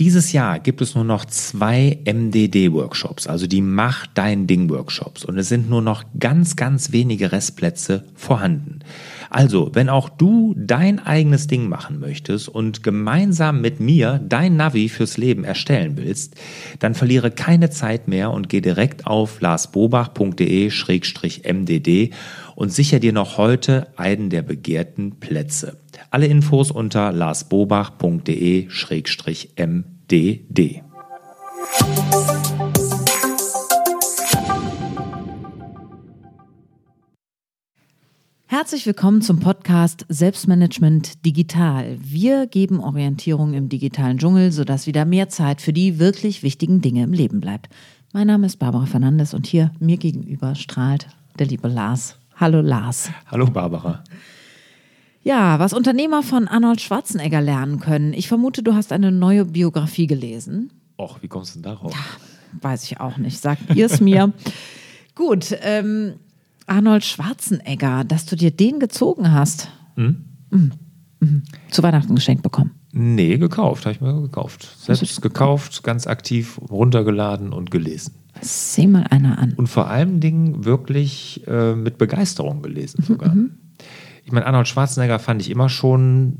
Dieses Jahr gibt es nur noch zwei MDD-Workshops, also die Mach dein Ding-Workshops. Und es sind nur noch ganz, ganz wenige Restplätze vorhanden. Also, wenn auch du dein eigenes Ding machen möchtest und gemeinsam mit mir dein Navi fürs Leben erstellen willst, dann verliere keine Zeit mehr und geh direkt auf larsbobach.de-mdd und sicher dir noch heute einen der begehrten Plätze. Alle Infos unter larsbobach.de-mdd. Herzlich willkommen zum Podcast Selbstmanagement Digital. Wir geben Orientierung im digitalen Dschungel, sodass wieder mehr Zeit für die wirklich wichtigen Dinge im Leben bleibt. Mein Name ist Barbara Fernandes und hier mir gegenüber strahlt der liebe Lars. Hallo Lars. Hallo Barbara. Ja, was Unternehmer von Arnold Schwarzenegger lernen können. Ich vermute, du hast eine neue Biografie gelesen. Och, wie kommst du denn darauf? Ja, weiß ich auch nicht. Sagt ihr es mir? Gut, ähm, Arnold Schwarzenegger, dass du dir den gezogen hast. Hm? Mhm. Mhm. Zu Weihnachten geschenkt bekommen. Nee, gekauft, habe ich mir gekauft. Selbst gekauft, ganz aktiv runtergeladen und gelesen. Seh mal einer an. Und vor allen Dingen wirklich äh, mit Begeisterung gelesen mhm, sogar. Mhm. Ich meine, Arnold Schwarzenegger fand ich immer schon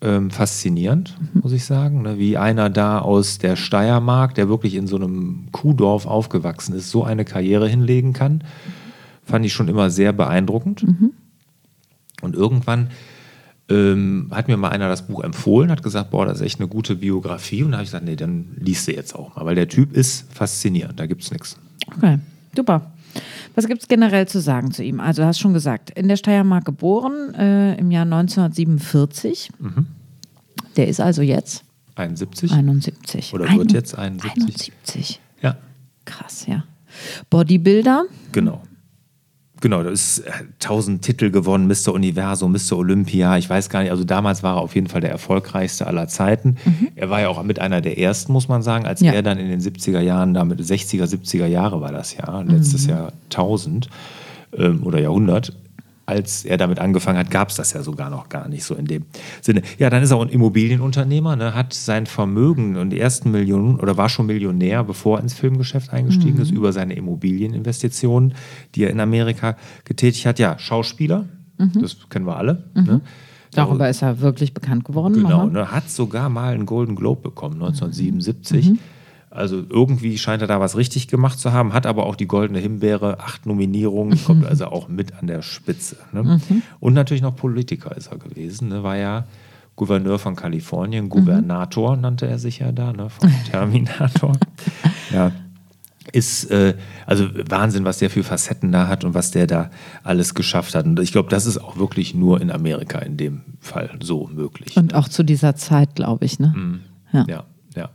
ähm, faszinierend, mhm. muss ich sagen. Ne? Wie einer da aus der Steiermark, der wirklich in so einem Kuhdorf aufgewachsen ist, so eine Karriere hinlegen kann. Fand ich schon immer sehr beeindruckend. Mhm. Und irgendwann ähm, hat mir mal einer das Buch empfohlen, hat gesagt, boah, das ist echt eine gute Biografie. Und da habe ich gesagt, nee, dann liest du jetzt auch mal, weil der Typ ist faszinierend, da gibt es nichts. Okay, super. Was gibt es generell zu sagen zu ihm? Also, du hast schon gesagt, in der Steiermark geboren, äh, im Jahr 1947. Mhm. Der ist also jetzt 71. 71. Oder wird jetzt 71. 71. Ja. Krass, ja. Bodybuilder. Genau. Genau, da ist äh, tausend Titel gewonnen, Mr. Universum, Mr. Olympia, ich weiß gar nicht, also damals war er auf jeden Fall der erfolgreichste aller Zeiten. Mhm. Er war ja auch mit einer der ersten, muss man sagen, als ja. er dann in den 70er Jahren, damit 60er, 70er Jahre war das Jahr, letztes mhm. Jahr 1000 ähm, oder Jahrhundert, als er damit angefangen hat, gab es das ja sogar noch gar nicht so in dem Sinne. Ja, dann ist er ein Immobilienunternehmer, ne, hat sein Vermögen und die ersten Millionen oder war schon Millionär, bevor er ins Filmgeschäft eingestiegen mhm. ist, über seine Immobilieninvestitionen, die er in Amerika getätigt hat. Ja, Schauspieler, mhm. das kennen wir alle. Mhm. Ne? Darüber ist er wirklich bekannt geworden. Genau, ne, hat sogar mal einen Golden Globe bekommen, 1977. Mhm. Also irgendwie scheint er da was richtig gemacht zu haben, hat aber auch die goldene Himbeere, acht Nominierungen, kommt mhm. also auch mit an der Spitze. Ne? Mhm. Und natürlich noch Politiker ist er gewesen, ne? war ja Gouverneur von Kalifornien, mhm. Gouvernator nannte er sich ja da, ne? vom Terminator. ja, ist äh, also Wahnsinn, was der für Facetten da hat und was der da alles geschafft hat. Und ich glaube, das ist auch wirklich nur in Amerika in dem Fall so möglich. Und ne? auch zu dieser Zeit, glaube ich. Ne? Mhm. Ja. ja, ja.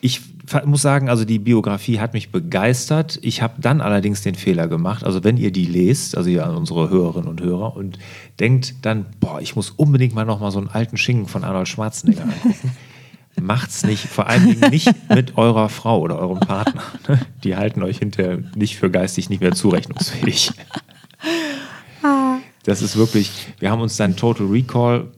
Ich muss sagen, also die Biografie hat mich begeistert. Ich habe dann allerdings den Fehler gemacht. Also wenn ihr die lest, also ihr unsere Hörerinnen und Hörer, und denkt dann, boah, ich muss unbedingt mal noch mal so einen alten Schinken von Arnold Schwarzenegger angucken. Macht's nicht, vor allen Dingen nicht mit eurer Frau oder eurem Partner. Ne? Die halten euch hinterher nicht für geistig nicht mehr zurechnungsfähig. Das ist wirklich, wir haben uns dann Total Recall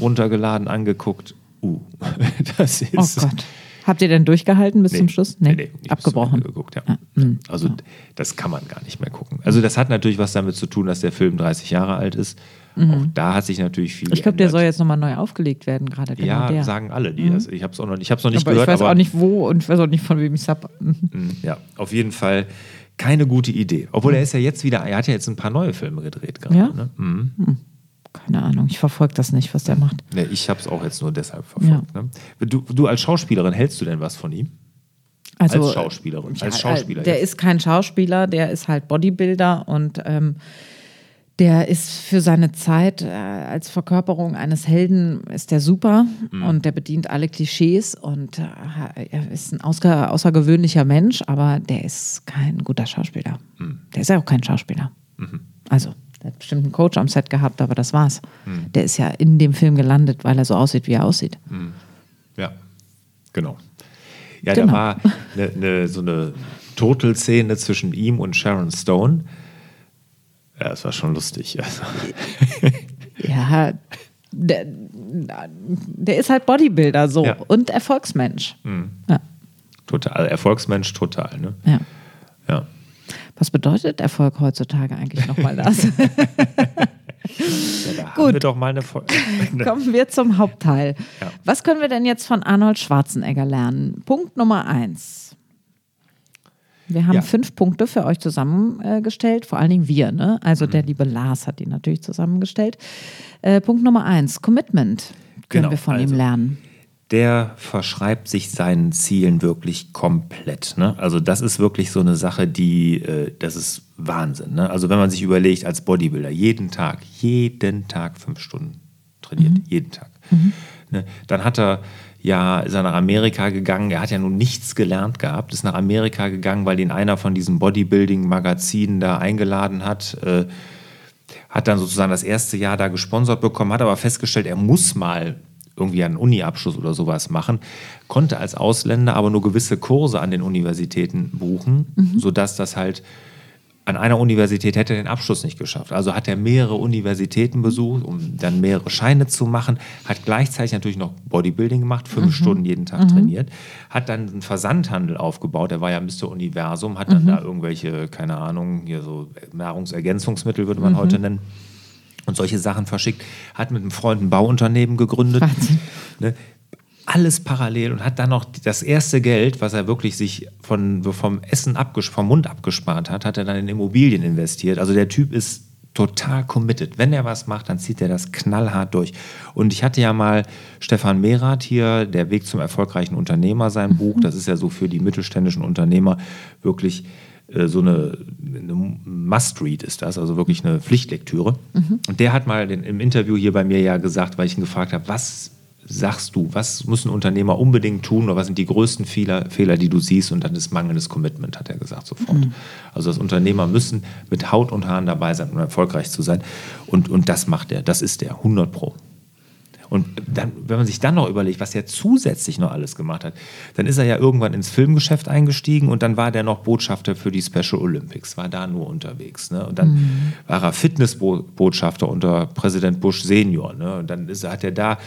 runtergeladen, angeguckt. Uh, das ist. Oh Gott Habt ihr denn durchgehalten bis nee, zum Schluss? Nee, nee, nee abgebrochen. Geguckt, ja. Mhm. Also ja. das kann man gar nicht mehr gucken. Also das hat natürlich was damit zu tun, dass der Film 30 Jahre alt ist. Mhm. Auch da hat sich natürlich viel. Ich glaube, der soll jetzt nochmal neu aufgelegt werden, gerade. Genau ja, der. sagen alle, die mhm. das. Ich habe es noch, ich noch nicht aber gehört. Ich weiß auch nicht wo und ich weiß auch nicht von wem ich es habe. Mhm. Mhm. Ja, auf jeden Fall keine gute Idee. Obwohl mhm. er ist ja jetzt wieder, er hat ja jetzt ein paar neue Filme gedreht gerade. Ja? Ne? Keine Ahnung, ich verfolge das nicht, was der macht. Nee, ich habe es auch jetzt nur deshalb verfolgt. Ja. Ne? Du, du als Schauspielerin, hältst du denn was von ihm? Also, als Schauspielerin, als Schauspieler. Der jetzt. ist kein Schauspieler, der ist halt Bodybuilder und ähm, der ist für seine Zeit äh, als Verkörperung eines Helden ist der super mhm. und der bedient alle Klischees und äh, er ist ein außer, außergewöhnlicher Mensch, aber der ist kein guter Schauspieler. Mhm. Der ist ja auch kein Schauspieler. Mhm. Also der hat bestimmt einen Coach am Set gehabt, aber das war's. Hm. Der ist ja in dem Film gelandet, weil er so aussieht, wie er aussieht. Hm. Ja, genau. Ja, genau. da war eine, eine, so eine Total-Szene zwischen ihm und Sharon Stone. Ja, das war schon lustig. Also. ja, der ist halt Bodybuilder so Ja. und Erfolgsmensch. Ja. Total, Erfolgsmensch total. Ne? Ja. Was bedeutet Erfolg heutzutage eigentlich nochmal das? ja Gut. wir doch mal eine Folge. Kommen wir zum Hauptteil. Ja. Was können wir denn jetzt von Arnold Schwarzenegger lernen? Punkt Nummer eins. Wir haben Ja. fünf Punkte für euch zusammengestellt, vor allen Dingen wir, ne? Also Mhm. der liebe Lars hat die natürlich zusammengestellt. Äh, Punkt Nummer eins, Commitment können Genau, wir von also- ihm lernen. Der verschreibt sich seinen Zielen wirklich komplett. Ne? Also das ist wirklich so eine Sache, die, äh, das ist Wahnsinn. Ne? Also wenn man sich überlegt, als Bodybuilder, jeden Tag, jeden Tag fünf Stunden trainiert, jeden Tag. Ne? Dann hat er ja, ist er nach Amerika gegangen, er hat ja nun nichts gelernt gehabt, ist nach Amerika gegangen, weil ihn einer von diesen Bodybuilding-Magazinen da eingeladen hat. Äh, hat dann sozusagen das erste Jahr da gesponsert bekommen, hat aber festgestellt, er muss mal irgendwie einen Uni-Abschluss oder sowas machen, konnte als Ausländer aber nur gewisse Kurse an den Universitäten buchen, sodass das halt an einer Universität hätte er den Abschluss nicht geschafft. Also hat er mehrere Universitäten besucht, um dann mehrere Scheine zu machen, hat gleichzeitig natürlich noch Bodybuilding gemacht, fünf Stunden jeden Tag trainiert, hat dann einen Versandhandel aufgebaut, der war ja Mr. Universum, hat dann da irgendwelche, keine Ahnung, hier so Nahrungsergänzungsmittel würde man heute nennen, und solche Sachen verschickt, hat mit einem Freund ein Bauunternehmen gegründet. Ne? Alles parallel und hat dann noch das erste Geld, was er wirklich sich von, vom Essen abges vom Mund abgespart hat, hat er dann in Immobilien investiert. Also der Typ ist total committed. Wenn er was macht, dann zieht er das knallhart durch. Und ich hatte ja mal Stefan Merath hier, Der Weg zum erfolgreichen Unternehmer, sein Buch. Das ist ja so für die mittelständischen Unternehmer wirklich so eine, eine Must-Read ist das, also wirklich eine Pflichtlektüre. Und der hat mal den, im Interview hier bei mir ja gesagt, weil ich ihn gefragt habe, was sagst du, was müssen Unternehmer unbedingt tun oder was sind die größten Fehler, Fehler, die du siehst? Und dann ist mangelndes Commitment, hat er gesagt sofort. Also das Unternehmer müssen mit Haut und Haaren dabei sein, um erfolgreich zu sein. Und, und das macht er, das ist er, 100 Pro. Und dann, wenn man sich dann noch überlegt, was er zusätzlich noch alles gemacht hat, dann ist er ja irgendwann ins Filmgeschäft eingestiegen und dann war der noch Botschafter für die Special Olympics, war da nur unterwegs. Ne? Und dann war er Fitnessbotschafter unter Präsident Bush Senior. Ne? Und dann ist, hat er da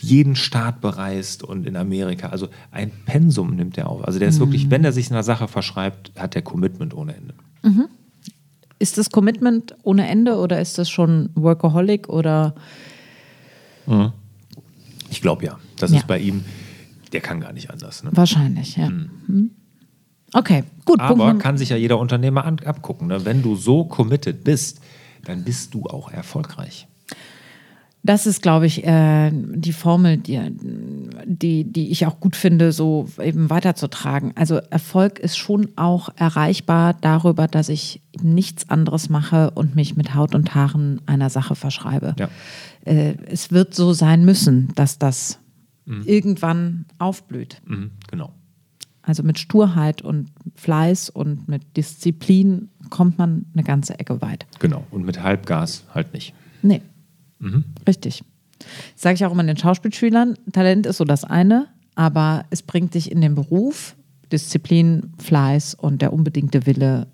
jeden Staat bereist und in Amerika. Also ein Pensum nimmt er auf. Also der ist wirklich, wenn er sich einer Sache verschreibt, hat er Commitment ohne Ende. Ist das Commitment ohne Ende oder ist das schon Workaholic oder Ich glaube ja. Das Ja. ist bei ihm, der kann gar nicht anders. Ne? wahrscheinlich, ja. Mhm. Okay, gut. Punkt Aber Nummer- kann sich ja jeder Unternehmer an, abgucken. Ne? Wenn du so committed bist, dann bist du auch erfolgreich. Das ist, glaube ich, äh, die Formel, die, die, die ich auch gut finde, so eben weiterzutragen. Also Erfolg ist schon auch erreichbar darüber, dass ich nichts anderes mache und mich mit Haut und Haaren einer Sache verschreibe. Ja. Äh, es wird so sein müssen, dass das irgendwann aufblüht. Mhm, genau. Also mit Sturheit und Fleiß und mit Disziplin kommt man eine ganze Ecke weit. Genau. Und mit Halbgas halt nicht. Nee. Richtig. Das sage ich auch immer den Schauspielschülern. Talent ist so das eine, aber es bringt dich in den Beruf, Disziplin, Fleiß und der unbedingte Wille,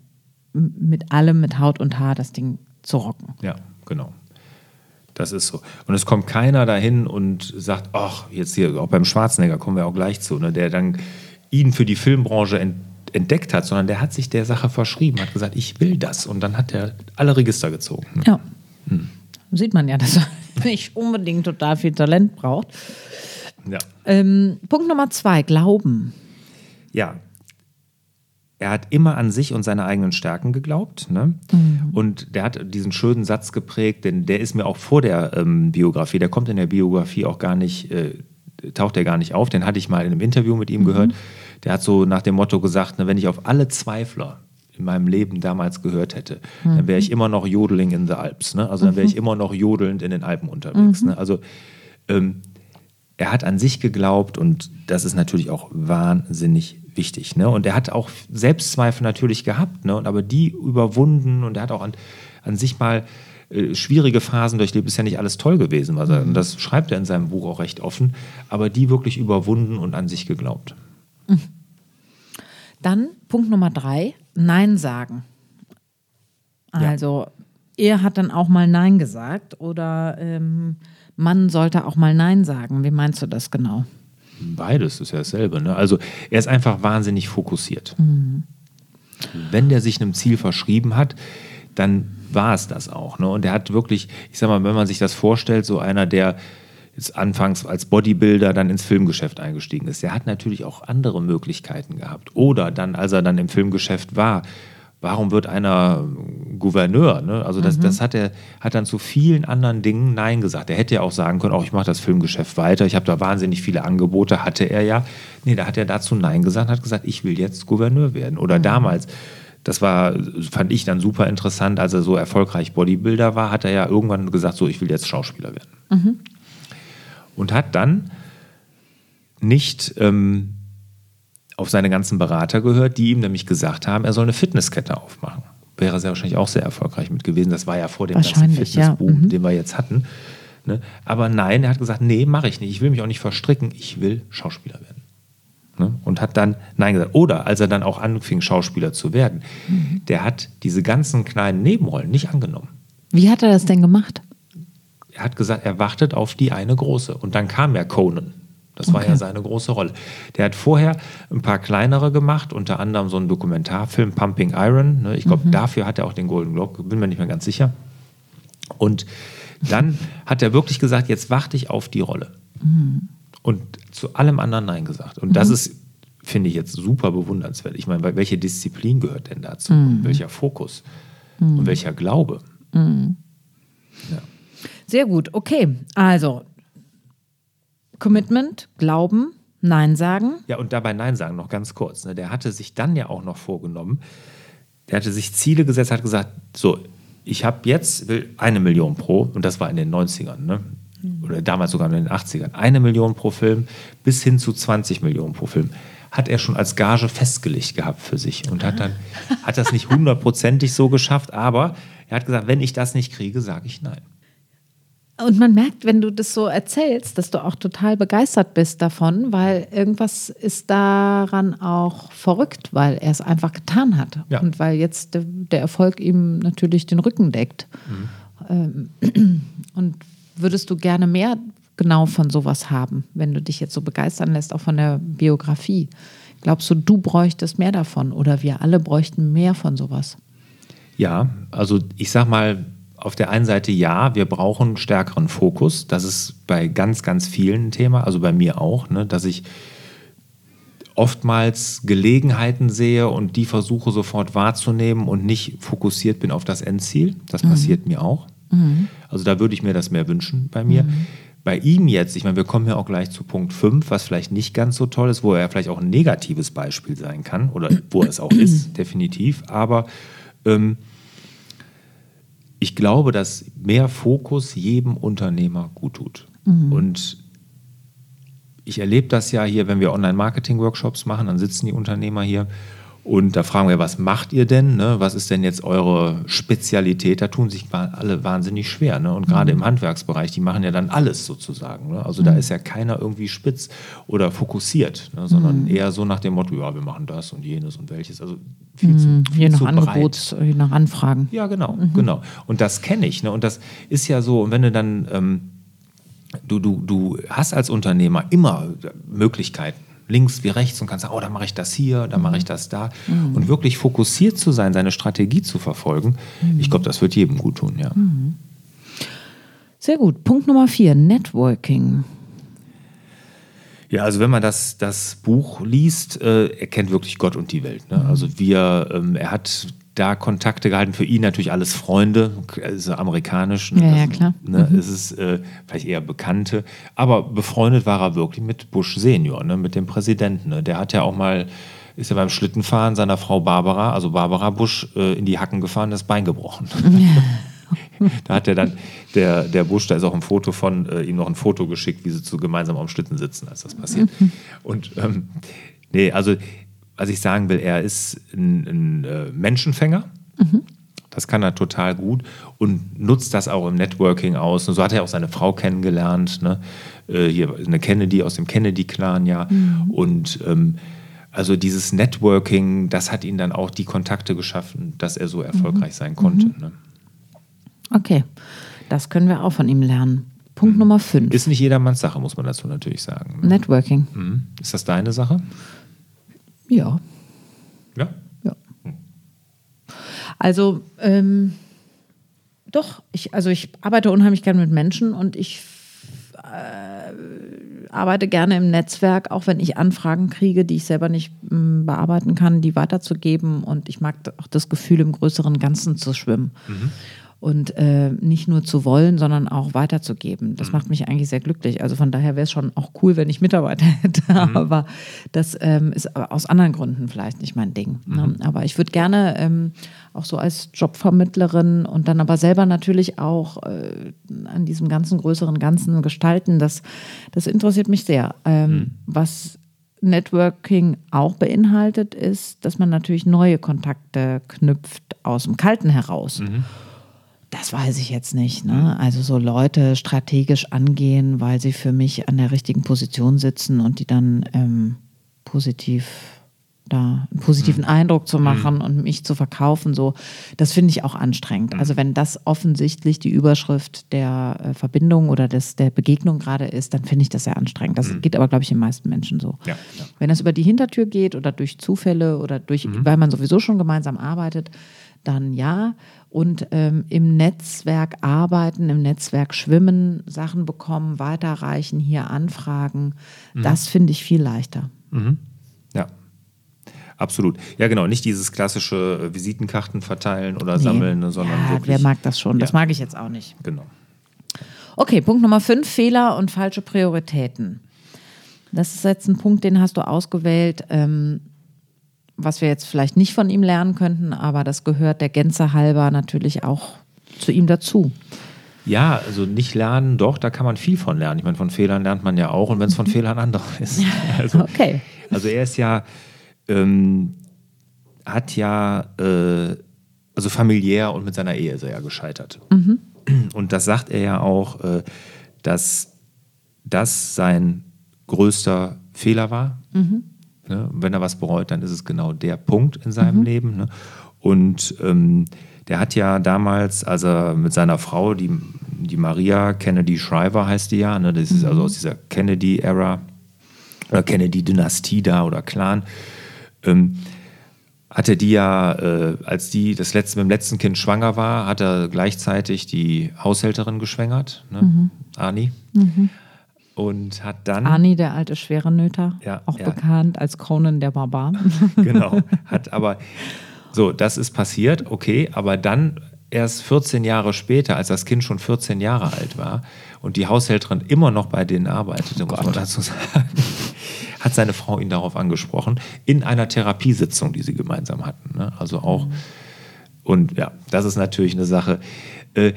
mit allem, mit Haut und Haar das Ding zu rocken. Ja, genau. Das ist so. Und es kommt keiner dahin und sagt, ach, jetzt hier, auch beim Schwarzenegger kommen wir auch gleich zu, ne, der dann ihn für die Filmbranche ent entdeckt hat, sondern der hat sich der Sache verschrieben, hat gesagt, ich will das. Und dann hat er alle Register gezogen. Ne? Ja. Sieht man ja, dass er nicht unbedingt total viel Talent braucht. Ja. Ähm, Punkt Nummer zwei, Glauben. ja, er hat immer an sich und seine eigenen Stärken geglaubt. Ne? Und der hat diesen schönen Satz geprägt, denn der ist mir auch vor der ähm, Biografie, der kommt in der Biografie auch gar nicht, äh, taucht er gar nicht auf. Den hatte ich mal in einem Interview mit ihm gehört. Der hat so nach dem Motto gesagt, ne, wenn ich auf alle Zweifler in meinem Leben damals gehört hätte, dann wäre ich immer noch Jodeling in the Alps. Ne? Also dann wäre ich immer noch jodelnd in den Alpen unterwegs. Ne? Also ähm, er hat an sich geglaubt und das ist natürlich auch wahnsinnig wichtig. Ne? Und er hat auch Selbstzweifel natürlich gehabt, ne? und aber die überwunden und er hat auch an, an sich mal äh, schwierige Phasen durchlebt. Ist ja nicht alles toll gewesen, was er, und das schreibt er in seinem Buch auch recht offen, aber die wirklich überwunden und an sich geglaubt. Dann Punkt Nummer drei, Nein sagen. Also er hat dann auch mal Nein gesagt oder ähm, Mann sollte auch mal Nein sagen. Wie meinst du das genau? Beides ist ja dasselbe. Ne? Also er ist einfach wahnsinnig fokussiert. Mhm. Wenn der sich einem Ziel verschrieben hat, dann war es das auch. Ne? Und er hat wirklich, ich sag mal, wenn man sich das vorstellt, so einer, der jetzt anfangs als Bodybuilder dann ins Filmgeschäft eingestiegen ist, der hat natürlich auch andere Möglichkeiten gehabt. Oder dann, als er dann im Filmgeschäft war, warum wird einer Gouverneur? Ne? Also das, mhm. das hat er hat dann zu vielen anderen Dingen Nein gesagt. Er hätte ja auch sagen können, auch ich mache das Filmgeschäft weiter, ich habe da wahnsinnig viele Angebote, hatte er ja. Nee, da hat er dazu Nein gesagt, hat gesagt, ich will jetzt Gouverneur werden. Oder mhm. damals, das war, fand ich dann super interessant, als er so erfolgreich Bodybuilder war, hat er ja irgendwann gesagt, so ich will jetzt Schauspieler werden. Mhm und hat dann nicht ähm, auf seine ganzen Berater gehört, die ihm nämlich gesagt haben, er soll eine Fitnesskette aufmachen. Wäre sehr wahrscheinlich auch sehr erfolgreich mit gewesen. Das war ja vor dem ganzen Fitnessboom, ja. mhm. den wir jetzt hatten. Ne? Aber nein, er hat gesagt, nee, mache ich nicht. Ich will mich auch nicht verstricken. Ich will Schauspieler werden. Ne? Und hat dann Nein gesagt. Oder als er dann auch anfing, Schauspieler zu werden, mhm. der hat diese ganzen kleinen Nebenrollen nicht angenommen. Wie hat er das denn gemacht? er hat gesagt, er wartet auf die eine große. Und dann kam ja Conan. Das war okay. ja seine große Rolle. Der hat vorher ein paar kleinere gemacht, unter anderem so einen Dokumentarfilm Pumping Iron. Ne? Ich glaube, mhm. dafür hat er auch den Golden Globe, bin mir nicht mehr ganz sicher. Und dann hat er wirklich gesagt, jetzt warte ich auf die Rolle. Mhm. Und zu allem anderen Nein gesagt. Und mhm. das ist, finde ich jetzt super bewundernswert. Ich meine, welche Disziplin gehört denn dazu? Mhm. Welcher Fokus? Und mhm. welcher Glaube? Mhm. Ja. Sehr gut, okay. Also, Commitment, Glauben, Nein sagen. Ja, und dabei Nein sagen noch ganz kurz. Ne? Der hatte sich dann ja auch noch vorgenommen, der hatte sich Ziele gesetzt, hat gesagt, so, ich habe jetzt will eine Million pro, und das war in den 90ern, ne? oder damals sogar in den 80ern, eine Million pro Film bis hin zu 20 Millionen pro Film hat er schon als Gage festgelegt gehabt für sich und hat dann hat das nicht hundertprozentig so geschafft, aber er hat gesagt, wenn ich das nicht kriege, sage ich nein. Und man merkt, wenn du das so erzählst, dass du auch total begeistert bist davon, weil irgendwas ist daran auch verrückt, weil er es einfach getan hat. Ja. Und weil jetzt der, der, Erfolg ihm natürlich den Rücken deckt. Mhm. Ähm, und würdest du gerne mehr genau von sowas haben, wenn du dich jetzt so begeistern lässt, auch von der Biografie? Glaubst du, du bräuchtest mehr davon oder wir alle bräuchten mehr von sowas? Ja, also ich sag mal, auf der einen Seite ja, wir brauchen stärkeren Fokus. Das ist bei ganz, ganz vielen ein Thema, also bei mir auch, ne, dass ich oftmals Gelegenheiten sehe und die versuche sofort wahrzunehmen und nicht fokussiert bin auf das Endziel. Das mhm. passiert mir auch. Mhm. Also da würde ich mir das mehr wünschen bei mir. Mhm. Bei ihm jetzt, ich meine, wir kommen ja auch gleich zu Punkt 5, was vielleicht nicht ganz so toll ist, wo er vielleicht auch ein negatives Beispiel sein kann oder wo er es auch ist, definitiv. Aber ähm, ich glaube, dass mehr Fokus jedem Unternehmer gut tut. Mhm. Und ich erlebe das ja hier, wenn wir Online-Marketing-Workshops machen, dann sitzen die Unternehmer hier und da fragen wir, was macht ihr denn? Ne? Was ist denn jetzt eure Spezialität? Da tun sich alle wahnsinnig schwer. Ne? Und gerade mhm. im Handwerksbereich, die machen ja dann alles sozusagen. Ne? Also mhm. da ist ja keiner irgendwie spitz oder fokussiert, ne? sondern mhm. eher so nach dem Motto, ja, wir machen das und jenes und welches. Also viel zu, mhm. viel je nach zu Angebots, je nach Anfragen. Ja, genau, mhm. genau. Und das kenne ich. Ne? Und das ist ja so, und wenn du dann, ähm, du, du, du hast als Unternehmer immer Möglichkeiten links wie rechts und kann sagen, oh, da mache ich das hier, da mache ich das da. Mhm. Und wirklich fokussiert zu sein, seine Strategie zu verfolgen, mhm. ich glaube, das wird jedem gut tun, ja. Mhm. Sehr gut. Punkt Nummer vier, Networking. Ja, also wenn man das, das Buch liest, äh, er kennt wirklich Gott und die Welt. Ne? Mhm. Also wir, ähm, er hat da Kontakte gehalten. Für ihn natürlich alles Freunde, also amerikanisch. Ne? Ja, ja, klar. Ne, mhm. Es ist äh, vielleicht eher Bekannte. Aber befreundet war er wirklich mit Bush Senior, ne? mit dem Präsidenten. Ne? Der hat ja auch mal, ist ja beim Schlittenfahren seiner Frau Barbara, also Barbara Bush, äh, in die Hacken gefahren, das Bein gebrochen. da hat er dann, der, der Bush, da ist auch ein Foto von, äh, ihm noch ein Foto geschickt, wie sie zu gemeinsam am Schlitten sitzen, als das passiert. Mhm. Und ähm, nee, also was ich sagen will, er ist ein, ein äh, Menschenfänger. Mhm. Das kann er total gut und nutzt das auch im Networking aus. Und so hat er auch seine Frau kennengelernt. Ne? Äh, hier eine Kennedy aus dem Kennedy-Clan, ja. Mhm. Und ähm, also dieses Networking, das hat ihn dann auch die Kontakte geschaffen, dass er so erfolgreich mhm. sein konnte. Mhm. Ne? Okay, das können wir auch von ihm lernen. Punkt Nummer 5. Ist nicht jedermanns Sache, muss man dazu natürlich sagen. Networking. Mhm. Ist das deine Sache? Ja. Ja. Ja. Also, ähm, doch, ich, also ich arbeite unheimlich gerne mit Menschen und ich äh, arbeite gerne im Netzwerk, auch wenn ich Anfragen kriege, die ich selber nicht mh, bearbeiten kann, die weiterzugeben. Und ich mag auch das Gefühl, im größeren Ganzen zu schwimmen. Und äh, nicht nur zu wollen, sondern auch weiterzugeben. Das macht mich eigentlich sehr glücklich. Also von daher wäre es schon auch cool, wenn ich Mitarbeiter hätte. Aber das ähm, ist aus anderen Gründen vielleicht nicht mein Ding. Ne? Aber ich würde gerne ähm, auch so als Jobvermittlerin und dann aber selber natürlich auch äh, an diesem ganzen größeren Ganzen gestalten. Das, das interessiert mich sehr. Ähm, Was Networking auch beinhaltet, ist, dass man natürlich neue Kontakte knüpft aus dem Kalten heraus. Das weiß ich jetzt nicht. Ne? Also so Leute strategisch angehen, weil sie für mich an der richtigen Position sitzen und die dann ähm, positiv da einen positiven Eindruck zu machen und mich zu verkaufen, so, das finde ich auch anstrengend. Also wenn das offensichtlich die Überschrift der äh, Verbindung oder des, der Begegnung gerade ist, dann finde ich das sehr anstrengend. Das geht aber, glaube ich, den meisten Menschen so. Ja, ja. Wenn das über die Hintertür geht oder durch Zufälle oder durch, weil man sowieso schon gemeinsam arbeitet, dann ja. Und ähm, im Netzwerk arbeiten, im Netzwerk schwimmen, Sachen bekommen, weiterreichen, hier anfragen, das finde ich viel leichter. Ja. Absolut. Ja, genau. Nicht dieses klassische äh, Visitenkarten verteilen oder Nee. sammeln, ne, sondern ja, wirklich. wer mag das schon? Das Ja. mag ich jetzt auch nicht. Genau. Okay, Punkt Nummer fünf, Fehler und falsche Prioritäten. Das ist jetzt ein Punkt, den hast du ausgewählt, ähm, was wir jetzt vielleicht nicht von ihm lernen könnten, aber das gehört der Gänze halber natürlich auch zu ihm dazu. Ja, also nicht lernen, doch, da kann man viel von lernen. Ich meine, von Fehlern lernt man ja auch und wenn es von Fehlern andere ist. Also, Okay. also er ist ja, ähm, hat ja, äh, also familiär und mit seiner Ehe ist er ja gescheitert. Und das sagt er ja auch, äh, dass das sein größter Fehler war. Ne? Wenn er was bereut, dann ist es genau der Punkt in seinem Leben. Ne? Und ähm, der hat ja damals, als er mit seiner Frau, die, die Maria Kennedy Shriver heißt die ja, ne? das ist also aus dieser Kennedy-Ära, oder Kennedy-Dynastie da oder Clan, ähm, hatte die ja, äh, als die das letzte, mit dem letzten Kind schwanger war, hat er gleichzeitig die Haushälterin geschwängert, ne? Ani. Und hat dann. Arni, der alte schwere Nöter, Ja, auch ja. bekannt als Conan der Barbar. genau. Hat aber, so, das ist passiert, okay, aber dann erst 14 Jahre später, als das Kind schon 14 Jahre alt war und die Haushälterin immer noch bei denen arbeitete, muss man dazu sagen, hat seine Frau ihn darauf angesprochen, in einer Therapiesitzung, die sie gemeinsam hatten. Ne? Also auch, und ja, das ist natürlich eine Sache. Äh,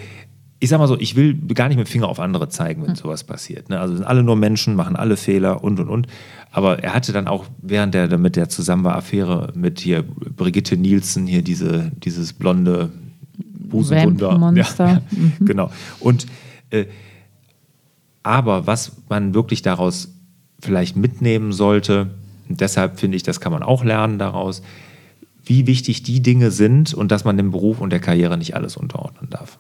ich sag mal so, ich will gar nicht mit dem Finger auf andere zeigen, wenn sowas passiert. Ne? Also sind alle nur Menschen, machen alle Fehler und und und. Aber er hatte dann auch während der mit der zusammen war Affäre mit hier Brigitte Nielsen, hier diese, dieses blonde Busenwunder. Ja, ja, Genau. Und äh, aber was man wirklich daraus vielleicht mitnehmen sollte, deshalb finde ich, das kann man auch lernen daraus, wie wichtig die Dinge sind und dass man dem Beruf und der Karriere nicht alles unterordnen darf.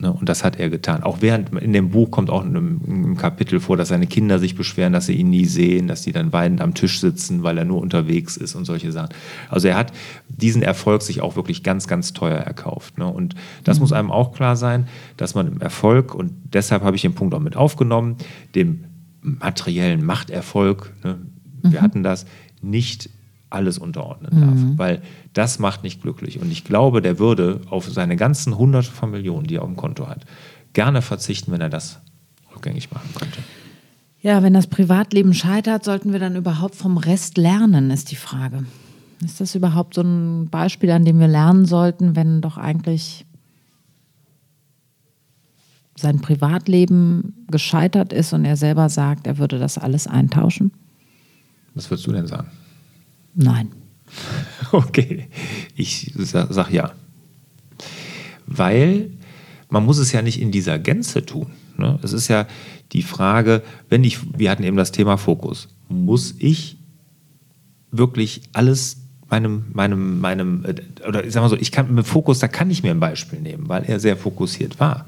Ne, und das hat er getan. Auch während in dem Buch kommt auch in einem, in einem Kapitel vor, dass seine Kinder sich beschweren, dass sie ihn nie sehen, dass die dann weinend am Tisch sitzen, weil er nur unterwegs ist und solche Sachen. Also er hat diesen Erfolg sich auch wirklich ganz, ganz teuer erkauft. Ne? Und das muss einem auch klar sein, dass man im Erfolg, und deshalb habe ich den Punkt auch mit aufgenommen, dem materiellen Machterfolg, ne? wir hatten das, nicht alles unterordnen darf, weil das macht nicht glücklich. Und ich glaube, der würde auf seine ganzen hunderte von Millionen, die er auf dem Konto hat, gerne verzichten, wenn er das rückgängig machen könnte. Ja, wenn das Privatleben scheitert, sollten wir dann überhaupt vom Rest lernen, ist die Frage. Ist das überhaupt so ein Beispiel, an dem wir lernen sollten, wenn doch eigentlich sein Privatleben gescheitert ist und er selber sagt, er würde das alles eintauschen? Was würdest du denn sagen? Nein. Okay, ich sag, sag ja. Weil man muss es ja nicht in dieser Gänze tun. Ne? Es ist ja die Frage, wenn ich, wir hatten eben das Thema Fokus, muss ich wirklich alles meinem, meinem, meinem, äh, oder ich sag mal so, ich kann mit Fokus, da kann ich mir ein Beispiel nehmen, weil er sehr fokussiert war.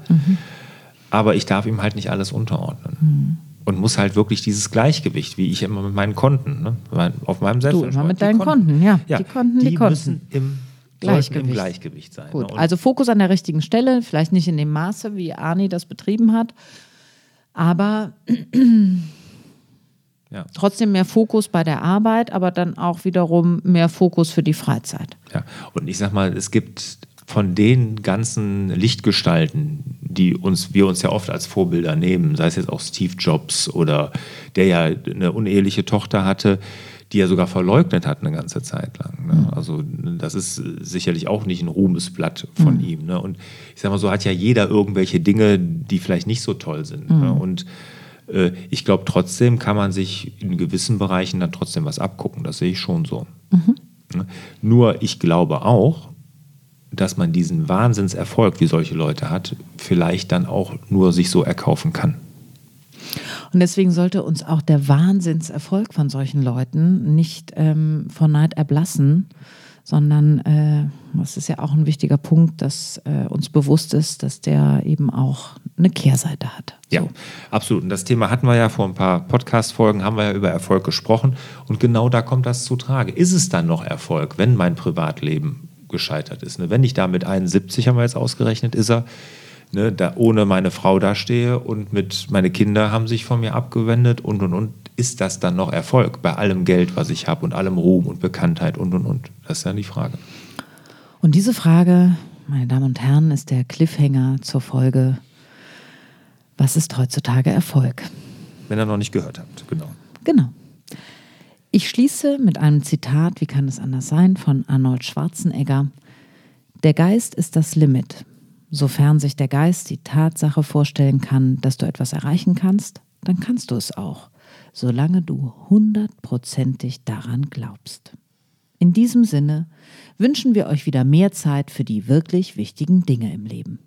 aber ich darf ihm halt nicht alles unterordnen. Mhm. Und muss halt wirklich dieses Gleichgewicht, wie ich immer mit meinen Konten, ne? auf meinem Selbstverständnis. Du immer mit deinen Konten, Konten, ja. ja. Die Konten, die, die Konten. müssen im Gleichgewicht. im Gleichgewicht sein. Gut, ne? also Fokus an der richtigen Stelle, vielleicht nicht in dem Maße, wie Arni das betrieben hat, aber ja. trotzdem mehr Fokus bei der Arbeit, aber dann auch wiederum mehr Fokus für die Freizeit. Ja, und ich sag mal, es gibt von den ganzen Lichtgestalten, die uns, wir uns ja oft als Vorbilder nehmen, sei es jetzt auch Steve Jobs oder der ja eine uneheliche Tochter hatte, die er sogar verleugnet hat eine ganze Zeit lang. Ne? Mhm. Also das ist sicherlich auch nicht ein Ruhmesblatt von mhm. ihm. Ne? Und ich sage mal, so hat ja jeder irgendwelche Dinge, die vielleicht nicht so toll sind. Ne? Mhm. Ne? Und äh, ich glaube, trotzdem kann man sich in gewissen Bereichen dann trotzdem was abgucken. Das sehe ich schon so. Mhm. Ne? Nur ich glaube auch, dass man diesen Wahnsinnserfolg, wie solche Leute hat, vielleicht dann auch nur sich so erkaufen kann. Und deswegen sollte uns auch der Wahnsinnserfolg von solchen Leuten nicht ähm, vor Neid erblassen, sondern äh, das ist ja auch ein wichtiger Punkt, dass äh, uns bewusst ist, dass der eben auch eine Kehrseite hat. So. Ja, absolut. Und das Thema hatten wir ja vor ein paar Podcast-Folgen, haben wir ja über Erfolg gesprochen. Und genau da kommt das zu Trage. Ist es dann noch Erfolg, wenn mein Privatleben gescheitert ist. Ne? Wenn ich da mit 71, haben wir jetzt ausgerechnet, ist er, ne, da ohne meine Frau dastehe und mit meine Kinder haben sich von mir abgewendet und und und, ist das dann noch Erfolg bei allem Geld, was ich habe und allem Ruhm und Bekanntheit und und und? Das ist ja die Frage. Und diese Frage, meine Damen und Herren, ist der Cliffhanger zur Folge Was ist heutzutage Erfolg? Wenn ihr noch nicht gehört habt, genau. Genau. Ich schließe mit einem Zitat, wie kann es anders sein, von Arnold Schwarzenegger. Der Geist ist das Limit. Sofern sich der Geist die Tatsache vorstellen kann, dass du etwas erreichen kannst, dann kannst du es auch, solange du hundertprozentig daran glaubst. In diesem Sinne wünschen wir euch wieder mehr Zeit für die wirklich wichtigen Dinge im Leben.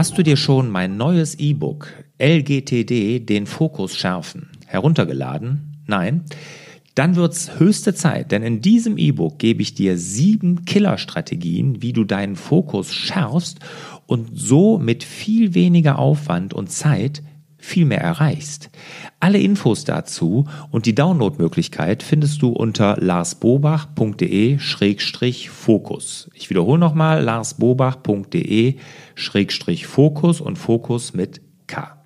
Hast du dir schon mein neues E-Book LGTD den Fokus schärfen heruntergeladen? Nein? Dann wird's höchste Zeit, denn in diesem E-Book gebe ich dir sieben Killerstrategien, wie du deinen Fokus schärfst und so mit viel weniger Aufwand und Zeit viel mehr erreichst. Alle Infos dazu und die Downloadmöglichkeit findest du unter larsbobach.de-fokus. Ich wiederhole nochmal larsbobach.de-fokus und Fokus mit K.